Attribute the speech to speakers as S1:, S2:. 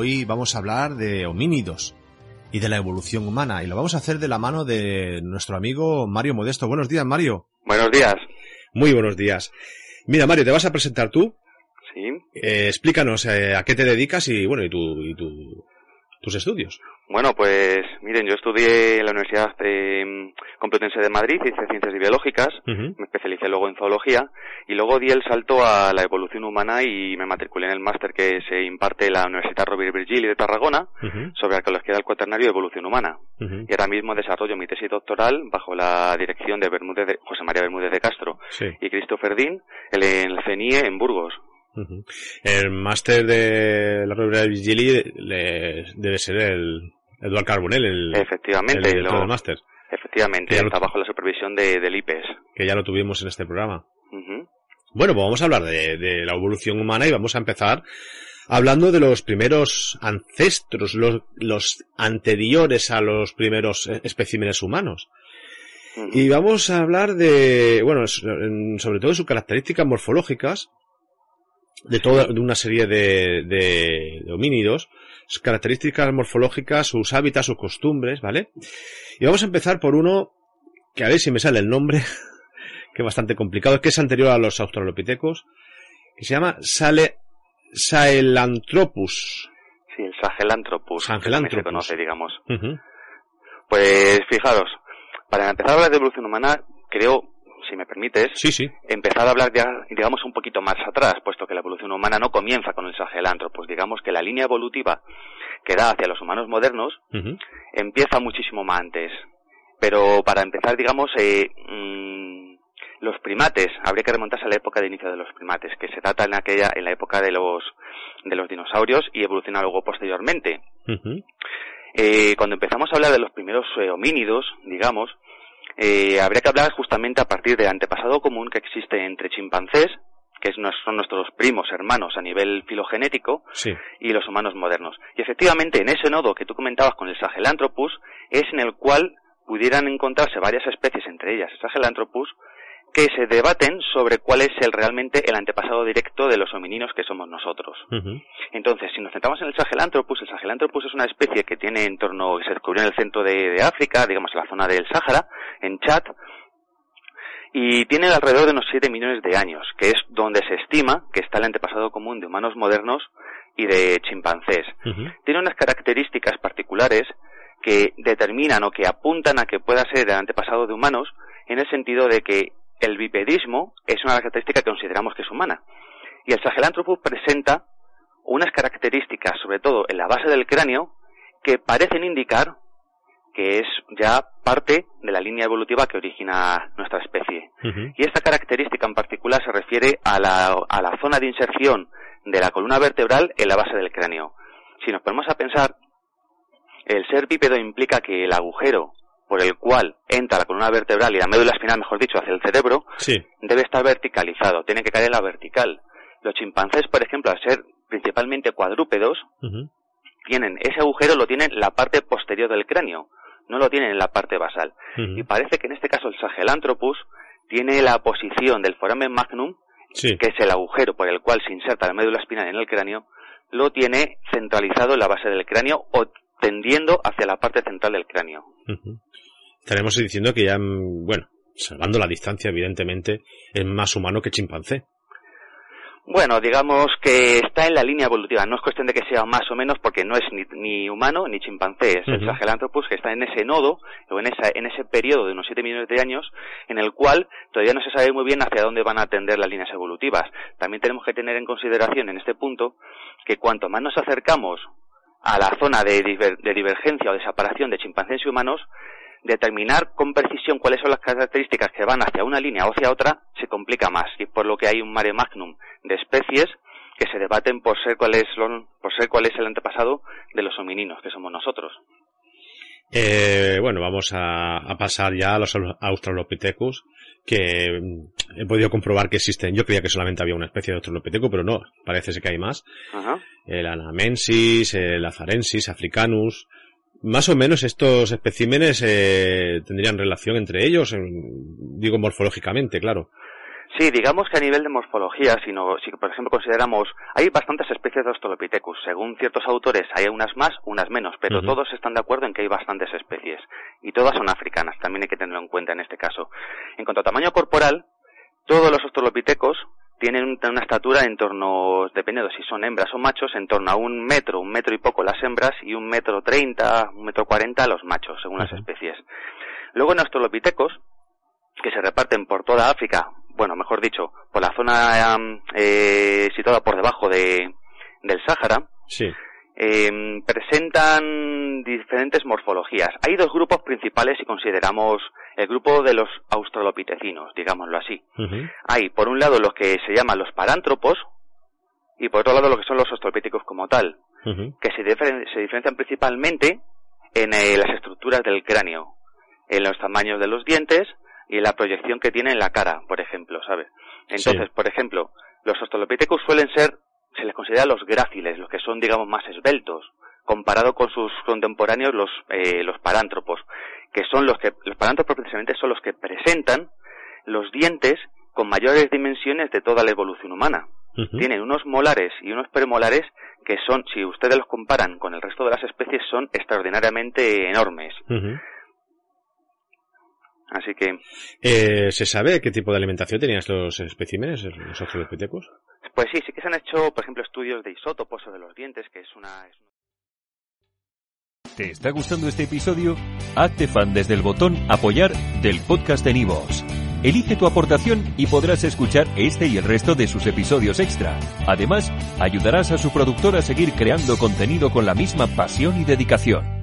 S1: Hoy vamos a hablar de homínidos y de la evolución humana y lo vamos a hacer de la mano de nuestro amigo Mario Modesto. Buenos días, Mario.
S2: Buenos días.
S1: Muy buenos días. Mira, Mario, te vas a presentar tú.
S2: Sí.
S1: Eh, explícanos eh, a qué te dedicas y bueno, y, tu, y tu, tus estudios.
S2: Bueno, pues miren, yo estudié en la Universidad eh, Complutense de Madrid, hice Ciencias Biológicas, me especialicé luego en Zoología y luego di el salto a la evolución humana y me matriculé en el máster que se imparte en la Universidad Rovira i Virgili de Tarragona
S1: Ujú,
S2: sobre arqueología del cuaternario y evolución humana. Y ahora mismo desarrollo mi tesis doctoral bajo la dirección de, Bermúdez de José María Bermúdez de Castro
S1: Sí.
S2: y Christopher Dean en el CENIE en Burgos.
S1: Ujú. El máster de la Rovira de Vigili le- debe ser el Eduard Carbonell, el, el
S2: Efectivamente, lo-
S1: del máster,
S2: efectivamente,
S1: lo-
S2: está bajo la supervisión de, del IPES.
S1: que ya lo tuvimos en este programa.
S2: Ujú.
S1: Bueno, pues vamos a hablar de, de la evolución humana y vamos a empezar hablando de los primeros ancestros, los, los anteriores a los primeros eh, especímenes humanos. Y vamos a hablar de, bueno, sobre todo de sus características morfológicas, de toda, de una serie de, de, de homínidos, sus características morfológicas, sus hábitats, sus costumbres, ¿vale? Y vamos a empezar por uno, que a ver si me sale el nombre, que es bastante complicado, que es anterior a los australopithecus, que se llama Sale, Sahelanthropus.
S2: Sí, el Sahelanthropus. que
S1: Sahelanthropus.
S2: Se conoce, digamos. Pues fijaros, para empezar a hablar de evolución humana, creo, si me permites,
S1: Sí, sí.
S2: empezar a hablar ya, digamos, un poquito más atrás, puesto que la evolución humana no comienza con el Sahelanthropus. Digamos que la línea evolutiva que da hacia los humanos modernos empieza muchísimo más antes. Pero para empezar, digamos, eh, mm, los primates, habría que remontarse a la época de inicio de los primates, que se data en aquella, en la época de los, de los dinosaurios y evoluciona luego posteriormente. Eh, cuando empezamos a hablar de los primeros eh, homínidos, digamos, eh, habría que hablar justamente a partir del antepasado común que existe entre chimpancés, que son nuestros primos hermanos a nivel filogenético,
S1: Sí.
S2: y los humanos modernos. Y efectivamente, en ese nodo que tú comentabas con el Sahelanthropus, es en el cual pudieran encontrarse varias especies, entre ellas el Sahelanthropus, que se debaten sobre cuál es el realmente el antepasado directo de los homininos que somos nosotros. Entonces, si nos centramos en el Sahelanthropus, el Sahelanthropus es una especie que tiene en torno, que se descubrió en el centro de, de África, digamos en la zona del Sáhara, en Chad, y tiene alrededor de unos 7 millones de años, que es donde se estima que está el antepasado común de humanos modernos y de chimpancés. Tiene unas características particulares que determinan o que apuntan a que pueda ser el antepasado de humanos, en el sentido de que el bipedismo es una característica que consideramos que es humana. Y el Sahelanthropus presenta unas características, sobre todo en la base del cráneo, que parecen indicar que es ya parte de la línea evolutiva que origina nuestra especie. Y esta característica en particular se refiere a la, a la zona de inserción de la columna vertebral en la base del cráneo. Si nos ponemos a pensar, el ser bípedo implica que el agujero por el cual entra la columna vertebral y la médula espinal, mejor dicho, hacia el cerebro,
S1: Sí.
S2: debe estar verticalizado, tiene que caer en la vertical. Los chimpancés, por ejemplo, al ser principalmente cuadrúpedos, tienen ese agujero lo tienen en la parte posterior del cráneo, no lo tienen en la parte basal. Y parece que en este caso el Sahelanthropus tiene la posición del foramen magnum,
S1: Sí.
S2: que es el agujero por el cual se inserta la médula espinal en el cráneo, lo tiene centralizado en la base del cráneo o tendiendo hacia la parte central del cráneo.
S1: Estaremos diciendo que ya, mm, bueno, salvando la distancia, evidentemente, es más humano que chimpancé.
S2: Bueno, digamos que está en la línea evolutiva. No es cuestión de que sea más o menos porque no es ni, ni humano ni chimpancé. Es el
S1: Ujú.
S2: Sahelanthropus que está en ese nodo o en, esa, en ese periodo de unos 7 millones de años en el cual todavía no se sabe muy bien hacia dónde van a tender las líneas evolutivas. También tenemos que tener en consideración en este punto que cuanto más nos acercamos a la zona de, diver- de divergencia o de separación de chimpancés y humanos, determinar con precisión cuáles son las características que van hacia una línea o hacia otra se complica más y por lo que hay un mare magnum de especies que se debaten por ser cuál es, por ser cuál es el antepasado de los homininos, que somos nosotros.
S1: Eh, bueno, vamos a, pasar ya a los Australopithecus, que mm, he podido comprobar que existen. Yo creía que solamente había una especie de Australopithecus, pero no, parece que hay más. El Anamensis, el Afarensis, Africanus. Más o menos estos especímenes eh, tendrían relación entre ellos, digo morfológicamente, claro.
S2: Sí, digamos que a nivel de morfología, si, si por ejemplo consideramos, hay bastantes especies de Australopithecus. Según ciertos autores hay unas más, unas menos, pero todos están de acuerdo en que hay bastantes especies. Y todas son africanas, también hay que tenerlo en cuenta en este caso. En cuanto a tamaño corporal, todos los Australopithecus tienen una estatura en torno, dependiendo si son hembras o machos, en torno a un metro, un metro y poco las hembras y un metro treinta, un metro cuarenta los machos, según las especies. Luego en Australopithecus, que se reparten por toda África, bueno, mejor dicho, por la zona eh, situada por debajo de, del Sáhara, em, presentan diferentes morfologías. Hay dos grupos principales si consideramos el grupo de los australopitecinos, digámoslo así. Hay, por un lado, los que se llaman los parántropos y por otro lado, lo que son los australopíticos como tal, que se, se, diferencian principalmente en eh, las estructuras del cráneo, en los tamaños de los dientes, y la proyección que tiene en la cara, por ejemplo, ¿sabes? Entonces, por ejemplo, los australopithecus suelen ser, se les considera los gráciles, los que son, digamos, más esbeltos, comparado con sus contemporáneos los, eh, los parántropos, que son los que, los parántropos precisamente son los que presentan los dientes con mayores dimensiones de toda la evolución humana. Tienen unos molares y unos premolares que son, si ustedes los comparan con el resto de las especies, son extraordinariamente enormes. Así que...
S1: Eh, ¿Se sabe qué tipo de alimentación tenían estos especímenes, los australopithecus?
S2: Pues sí, sí que se han hecho, por ejemplo, estudios de isótopos o de los dientes, que es una...
S3: ¿Te está gustando este episodio? Hazte fan desde el botón apoyar del podcast de Nivos. Elige tu aportación y podrás escuchar este y el resto de sus episodios extra. Además, ayudarás a su productor a seguir creando contenido con la misma pasión y dedicación.